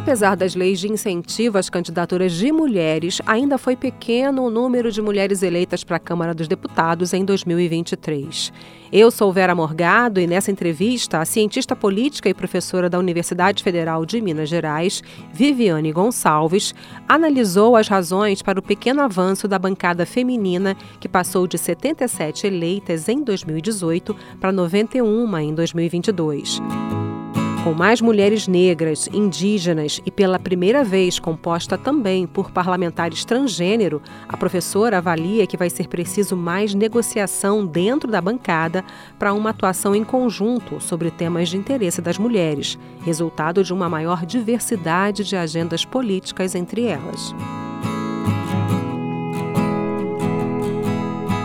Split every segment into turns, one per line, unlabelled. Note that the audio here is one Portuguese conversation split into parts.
Apesar das leis de incentivo às candidaturas de mulheres, ainda foi pequeno o número de mulheres eleitas para a Câmara dos Deputados em 2023. Eu sou Vera Morgado e nessa entrevista, a cientista política e professora da Universidade Federal de Minas Gerais, Viviane Gonçalves, analisou as razões para o pequeno avanço da bancada feminina, que passou de 77 eleitas em 2018 para 91 em 2022 com mais mulheres negras, indígenas e pela primeira vez composta também por parlamentares transgênero, a professora avalia que vai ser preciso mais negociação dentro da bancada para uma atuação em conjunto sobre temas de interesse das mulheres, resultado de uma maior diversidade de agendas políticas entre elas.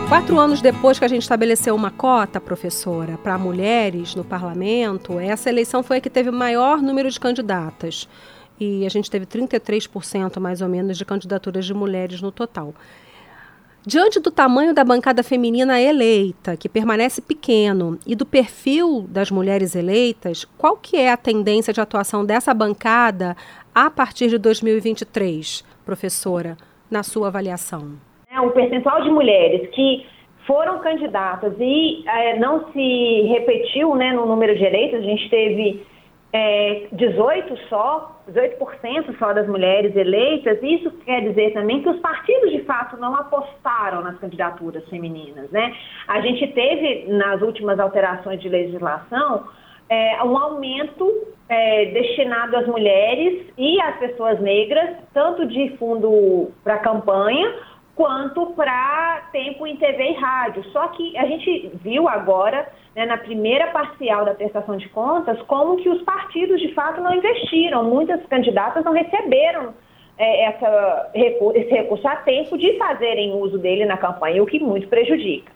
Quatro anos depois que a gente estabeleceu uma cota, professora, para mulheres no parlamento, essa eleição foi a que teve o maior número de candidatas. E a gente teve 33% mais ou menos de candidaturas de mulheres no total. Diante do tamanho da bancada feminina eleita, que permanece pequeno, e do perfil das mulheres eleitas, qual que é a tendência de atuação dessa bancada a partir de 2023, professora, na sua avaliação?
Né, um percentual de mulheres que foram candidatas e é, não se repetiu né, no número de eleitos, a gente teve é, 18 só, 18% só das mulheres eleitas, isso quer dizer também que os partidos de fato não apostaram nas candidaturas femininas. Né? A gente teve, nas últimas alterações de legislação, é, um aumento é, destinado às mulheres e às pessoas negras, tanto de fundo para campanha, quanto para tempo em TV e rádio. Só que a gente viu agora, né, na primeira parcial da prestação de contas, como que os partidos de fato não investiram. Muitas candidatas não receberam é, essa, esse recurso a tempo de fazerem uso dele na campanha, o que muito prejudica.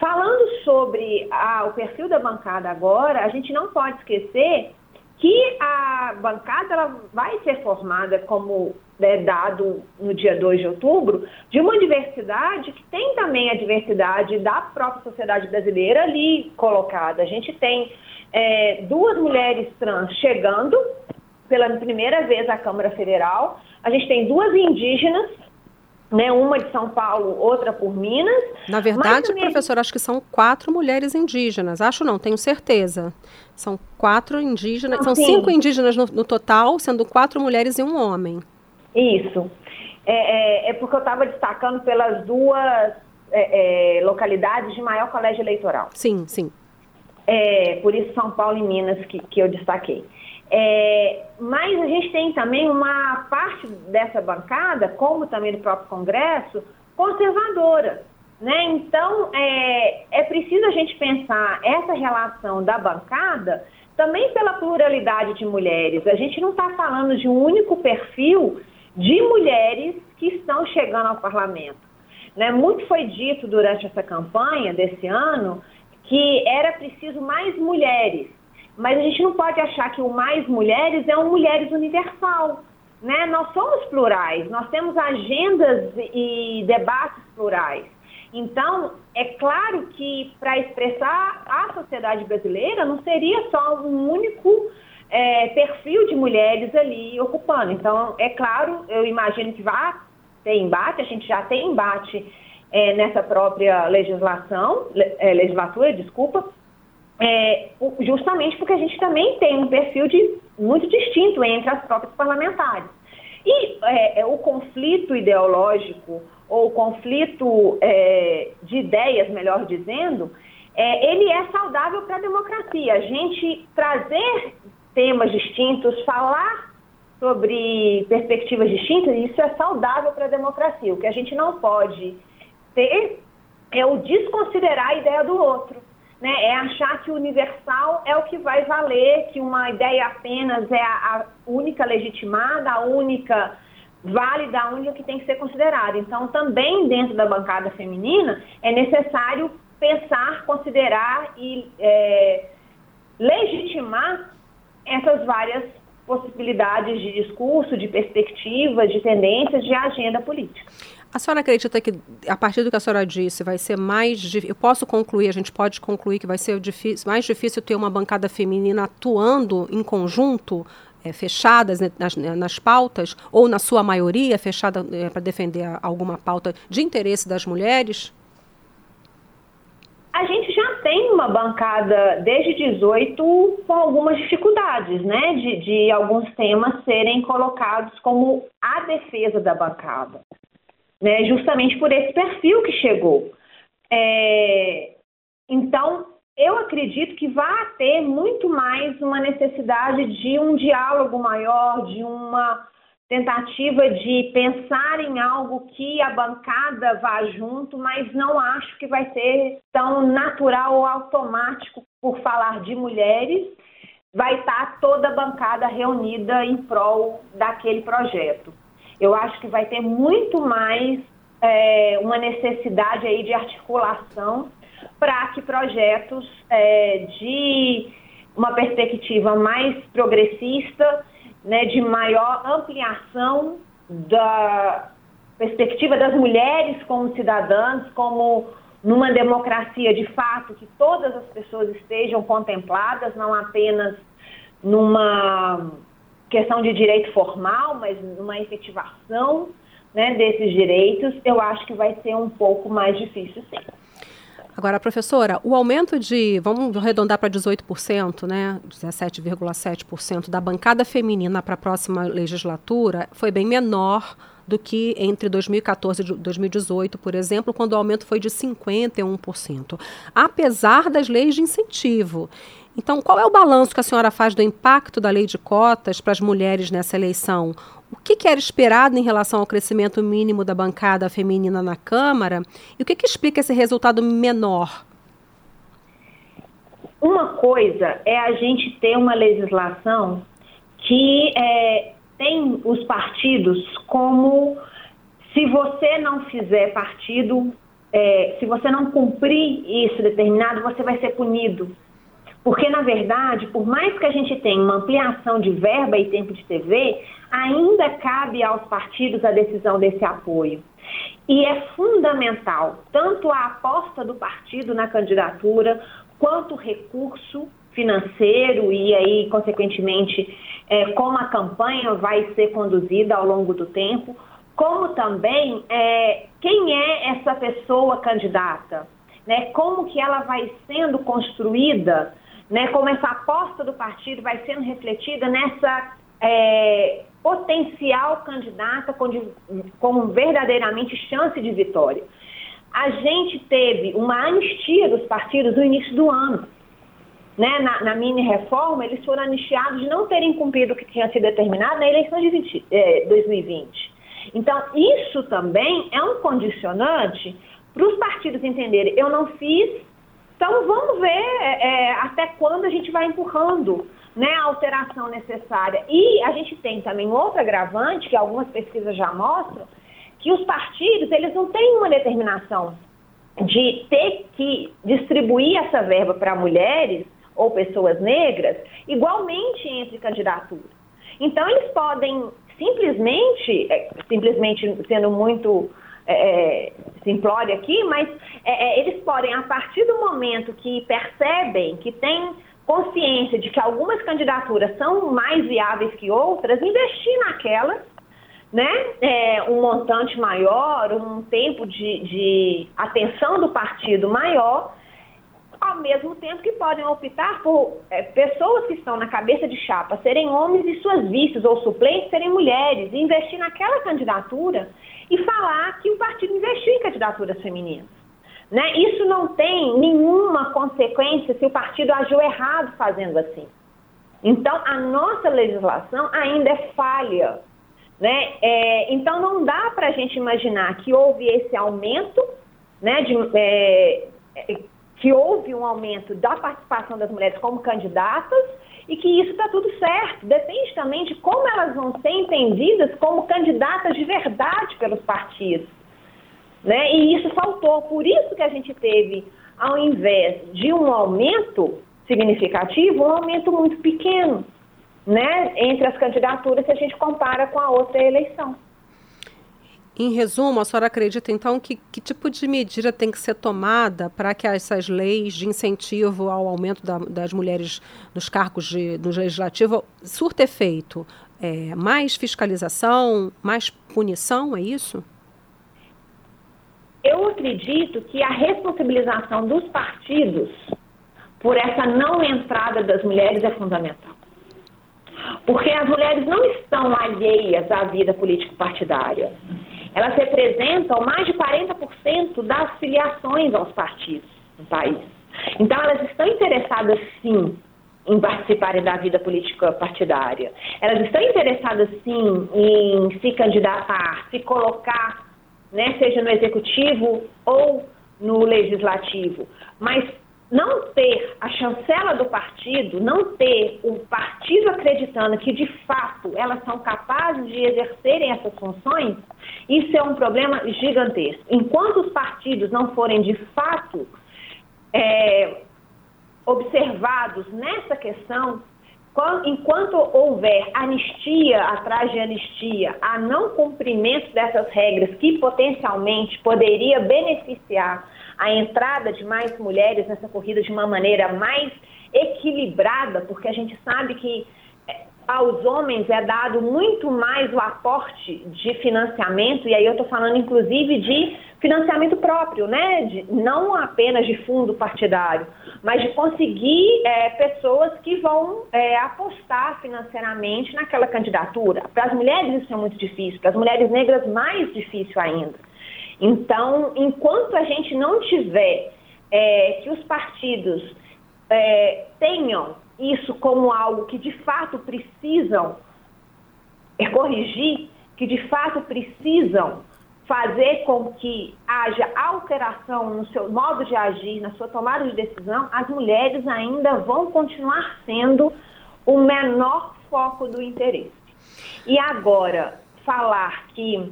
Falando sobre o perfil da bancada agora, a gente não pode esquecer que a bancada ela vai ser formada, como é dado no dia 2 de outubro, de uma diversidade que tem também a diversidade da própria sociedade brasileira ali colocada. A gente tem é, duas mulheres trans chegando pela primeira vez à Câmara Federal, a gente tem duas indígenas né, uma de São Paulo, outra por Minas.
Na verdade, também... professor, acho que são quatro mulheres indígenas. Acho não, tenho certeza. São quatro indígenas, não, são sim. cinco indígenas no, no, total, sendo quatro mulheres e um homem.
Isso. É, é, é porque eu estava destacando pelas duas é, é, localidades de maior colégio eleitoral.
Sim, sim.
É, por isso São Paulo e Minas que, que eu destaquei. É, mas a gente tem também uma parte dessa bancada, como também do próprio Congresso, conservadora. Né? Então, é, é preciso a gente pensar essa relação da bancada também pela pluralidade de mulheres. A gente não está falando de um único perfil de mulheres que estão chegando ao parlamento. Né? Muito foi dito durante essa campanha desse ano que era preciso mais mulheres. Mas a gente não pode achar que o mais mulheres é um mulheres universal. Né? Nós somos plurais, nós temos agendas e debates plurais. Então, é claro que para expressar a sociedade brasileira não seria só um único é, perfil de mulheres ali ocupando. Então, é claro, eu imagino que vai ter embate, a gente já tem embate é, nessa própria legislação, é, legislatura, desculpa, é, justamente porque a gente também tem um perfil de, muito distinto entre as próprias parlamentares. E é, é o conflito ideológico, ou conflito é, de ideias, melhor dizendo, é, ele é saudável para a democracia. A gente trazer temas distintos, falar sobre perspectivas distintas, isso é saudável para a democracia. O que a gente não pode ter é o desconsiderar a ideia do outro né, é achar que o universal é o que vai valer, que uma ideia apenas é a, a única legitimada, a única válida, a única que tem que ser considerada. Então, também dentro da bancada feminina, é necessário pensar, considerar e é, legitimar essas várias possibilidades de discurso, de perspectivas, de tendências, de agenda política.
A senhora acredita que, a partir do que a senhora disse, vai ser mais. Eu posso concluir, a gente pode concluir que vai ser difícil, mais difícil ter uma bancada feminina atuando em conjunto, é, fechadas né, nas, né, nas, pautas, ou na sua maioria, fechada é, para defender alguma pauta de interesse das mulheres?
A gente já tem uma bancada desde 18 com algumas dificuldades, né? De, de alguns temas serem colocados como a defesa da bancada né, justamente por esse perfil que chegou. É, então, eu acredito que vai ter muito mais uma necessidade de um diálogo maior, de uma tentativa de pensar em algo que a bancada vá junto, mas não acho que vai ser tão natural ou automático por falar de mulheres. Vai estar toda a bancada reunida em prol daquele projeto eu acho que vai ter muito mais é, uma necessidade aí de articulação para que projetos é, de uma perspectiva mais progressista, né, de maior ampliação da perspectiva das mulheres como cidadãs, como numa democracia de fato, que todas as pessoas estejam contempladas, não apenas numa questão de direito formal, mas numa efetivação né, desses direitos, eu acho que vai ser um pouco mais difícil, sim.
Agora, professora, o aumento de, vamos arredondar para 18%, né, 17,7% da bancada feminina para a próxima legislatura foi bem menor do que entre 2014 e 2018, por exemplo, quando o aumento foi de 51%, apesar das leis de incentivo. Então, qual é o balanço que a senhora faz do impacto da lei de cotas para as mulheres nessa eleição? O que, que era esperado em relação ao crescimento mínimo da bancada feminina na Câmara? E o que, que explica esse resultado menor?
Uma coisa é a gente ter uma legislação que é, tem os partidos como se você não fizer partido, é, se você não cumprir isso determinado, você vai ser punido. Porque, na verdade, por mais que a gente tenha uma ampliação de verba e tempo de TV, ainda cabe aos partidos a decisão desse apoio. E é fundamental tanto a aposta do partido na candidatura, quanto o recurso financeiro e aí, consequentemente, é, como a campanha vai ser conduzida ao longo do tempo, como também é, quem é essa pessoa candidata, né? como que ela vai sendo construída né, como essa aposta do partido vai sendo refletida nessa é, potencial candidata com, com verdadeiramente chance de vitória. A gente teve uma anistia dos partidos no início do ano. Né, na, na mini reforma, eles foram anistiados de não terem cumprido o que tinha sido determinado na eleição de 20, é, 2020. Então, isso também é um condicionante para os partidos entenderem: eu não fiz então vamos ver é, é, até quando a gente vai empurrando né, a alteração necessária. E a gente tem também outro agravante, que algumas pesquisas já mostram, que os partidos eles não têm uma determinação de ter que distribuir essa verba para mulheres ou pessoas negras igualmente entre candidaturas. Então eles podem simplesmente, é, simplesmente sendo muito é, é, simplório aqui, mas é, é, eles podem, a partir do momento que percebem, que têm consciência de que algumas candidaturas são mais viáveis que outras, investir naquelas, né? É, um montante maior, um tempo de, de atenção do partido maior, ao mesmo tempo que podem optar por é, pessoas que estão na cabeça de chapa serem homens e suas vistas ou suplentes serem mulheres, e investir naquela candidatura e falar que o partido investiu em candidaturas femininas. Né? Isso não tem nenhuma consequência se o partido agiu errado fazendo assim. Então, a nossa legislação ainda é falha. Né? É, então, não dá para a gente imaginar que houve esse aumento, né, de, é, é, um aumento da participação das mulheres como candidatas e que isso está tudo certo. Depende também de como elas vão ser entendidas como candidatas de verdade pelos partidos. Né? E isso faltou. Por isso que a gente teve, ao invés de um aumento significativo, um aumento muito pequeno né? entre as candidaturas se a gente compara com a outra eleição.
Em resumo, a senhora acredita então que que tipo de medida tem que ser tomada para que essas leis de incentivo ao aumento da, das mulheres nos cargos de, no legislativo surta efeito? É, mais fiscalização, mais punição, é isso?
Eu acredito que a responsabilização dos partidos por essa não entrada das mulheres é fundamental. Porque as mulheres não estão alheias à vida político-partidária. Elas representam mais de 40% das filiações aos partidos no país. Então, elas estão interessadas, sim, em participarem da vida política partidária. Elas estão interessadas, sim, em se candidatar, se colocar, né, seja no executivo ou no legislativo. Mas não ter a chancela do partido, não ter o partido acreditando que de fato elas são capazes de exercerem essas funções, isso é um problema gigantesco. Enquanto os partidos não forem de fato é, observados nessa questão, enquanto houver anistia atrás de anistia, a não cumprimento dessas regras que potencialmente poderia beneficiar a entrada de mais mulheres nessa corrida de uma maneira mais equilibrada, porque a gente sabe que é, aos homens é dado muito mais o aporte de financiamento, e aí eu estou falando inclusive de financiamento próprio, né? De, não apenas de fundo partidário, mas de conseguir é, pessoas que vão é, apostar financeiramente naquela candidatura. Para as mulheres isso é muito difícil, para as mulheres negras mais difícil ainda. Então, enquanto a gente não tiver é, que os partidos é, tenham isso como algo que de fato precisam é, corrigir, que de fato precisam fazer com que haja alteração no seu modo de agir, na sua tomada de decisão, as mulheres ainda vão continuar sendo o menor foco do interesse. E agora, falar que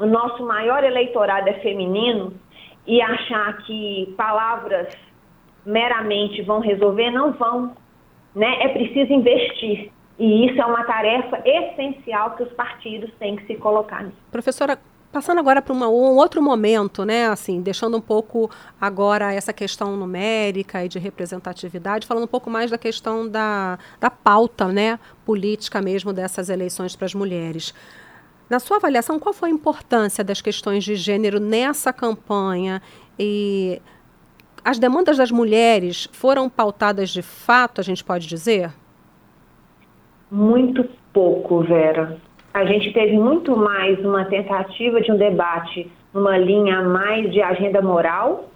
o nosso maior eleitorado é feminino e achar que palavras meramente vão resolver, não vão. Né? É preciso investir. E isso é uma tarefa essencial que os partidos têm que se colocar.
Professora, passando agora para um outro momento, né, assim, deixando um pouco agora essa questão numérica e de representatividade, falando um pouco mais da questão da, da pauta, né, política mesmo dessas eleições para as mulheres. Na sua avaliação, qual foi a importância das questões de gênero nessa campanha? E as demandas das mulheres foram pautadas de fato, a gente pode dizer?
Muito pouco, Vera. A gente teve muito mais uma tentativa de um debate numa linha mais de agenda moral,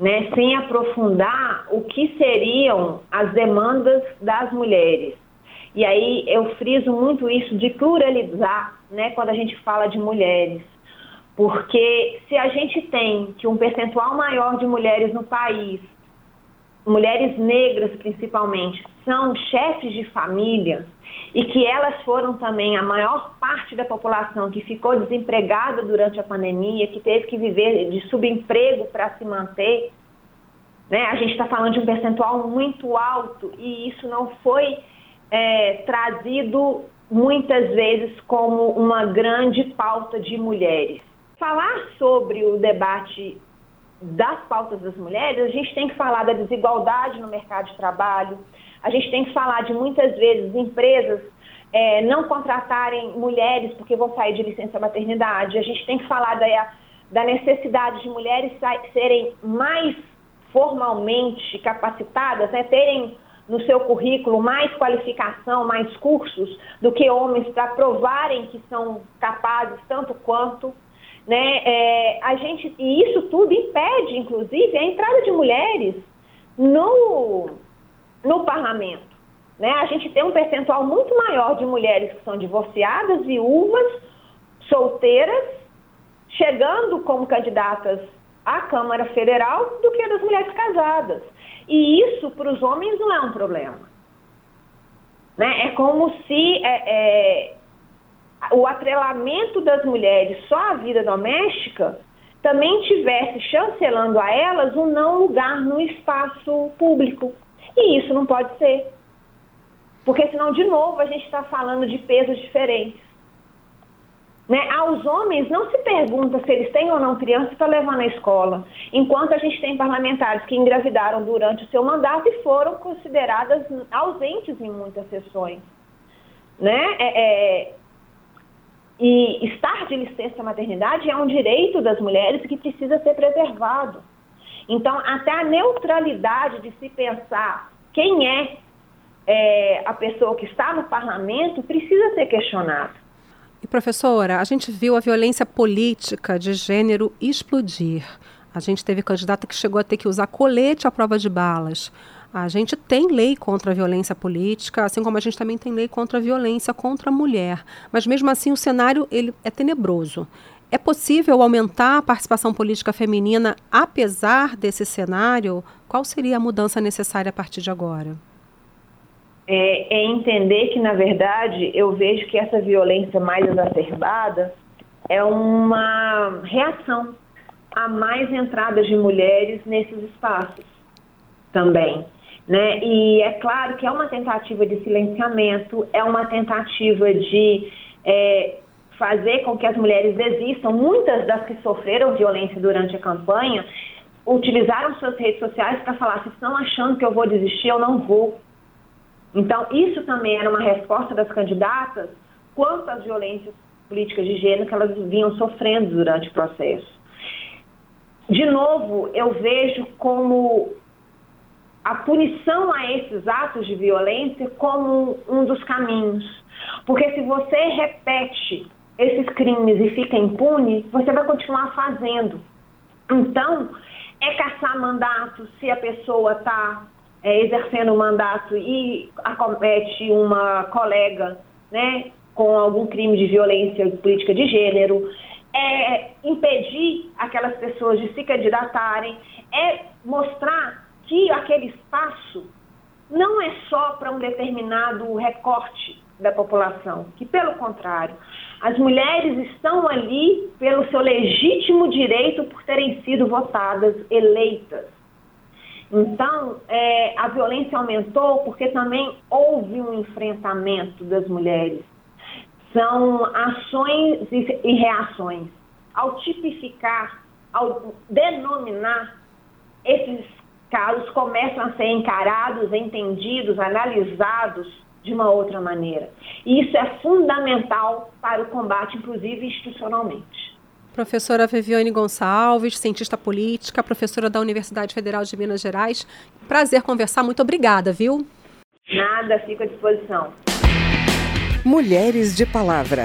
né, sem aprofundar o que seriam as demandas das mulheres. E aí eu friso muito isso de pluralizar, né, quando a gente fala de mulheres. Porque se a gente tem que um percentual maior de mulheres no país, mulheres negras principalmente, são chefes de família e que elas foram também a maior parte da população que ficou desempregada durante a pandemia, que teve que viver de subemprego para se manter, né? A gente está falando de um percentual muito alto e isso não foi é, trazido muitas vezes como uma grande pauta de mulheres. Falar sobre o debate das pautas das mulheres, a gente tem que falar da desigualdade no mercado de trabalho, a gente tem que falar de muitas vezes empresas é, não contratarem mulheres porque vão sair de licença maternidade, a gente tem que falar da, da necessidade de mulheres serem mais formalmente capacitadas, né, terem no seu currículo mais qualificação, mais cursos do que homens para provarem que são capazes tanto quanto. Né? É, a gente, e isso tudo impede, inclusive, a entrada de mulheres no, no parlamento. Né? A gente tem um percentual muito maior de mulheres que são divorciadas, viúvas, solteiras, chegando como candidatas à Câmara Federal do que das mulheres casadas. E isso para os homens não é um problema. Né? É como se é, é, o atrelamento das mulheres só à vida doméstica também tivesse chancelando a elas um não lugar no espaço público. E isso não pode ser. Porque senão, de novo, a gente está falando de pesos diferentes. Né? Aos homens não se pergunta se eles têm ou não crianças para levar na escola, enquanto a gente tem parlamentares que engravidaram durante o seu mandato e foram consideradas ausentes em muitas sessões. Né? É, é, e estar de licença maternidade é um direito das mulheres que precisa ser preservado. Então, até a neutralidade de se pensar quem é, é a pessoa que está no parlamento precisa ser questionado.
E professora, a gente viu a violência política de gênero explodir. A gente teve candidata que chegou a ter que usar colete à prova de balas. A gente tem lei contra a violência política, assim como a gente também tem lei contra a violência contra a mulher. Mas mesmo assim o cenário ele é tenebroso. É possível aumentar a participação política feminina apesar desse cenário? Qual seria a mudança necessária a partir de agora?
É, é entender que, na verdade, eu vejo que essa violência mais exacerbada é uma reação a mais entradas de mulheres nesses espaços também. Né? E é claro que é uma tentativa de silenciamento, é uma tentativa de é, fazer com que as mulheres desistam. Muitas das que sofreram violência durante a campanha utilizaram suas redes sociais para falar: se estão achando que eu vou desistir, eu não vou. Então, isso também era uma resposta das candidatas quanto às violências políticas de gênero que elas vinham sofrendo durante o processo. De novo, eu vejo como a punição a esses atos de violência como um dos caminhos. Porque se você repete esses crimes e fica impune, você vai continuar fazendo. Então, é caçar mandato se a pessoa está é, exercendo o mandato e acomete uma colega né, com algum crime de violência política de gênero, é impedir aquelas pessoas de se candidatarem, é mostrar que aquele espaço não é só para um determinado recorte da população, que pelo contrário, as mulheres estão ali pelo seu legítimo direito por terem sido votadas, eleitas. Então, é, a violência aumentou porque também houve um enfrentamento das mulheres. São ações e reações. Ao tipificar, ao denominar esses casos começam a ser encarados, entendidos, analisados de uma outra maneira. E isso é fundamental para o combate, inclusive institucionalmente.
Professora Viviane Gonçalves, cientista política, professora da Universidade Federal de Minas Gerais. Prazer conversar, muito obrigada, viu?
Nada, fico à disposição.
Mulheres de Palavra.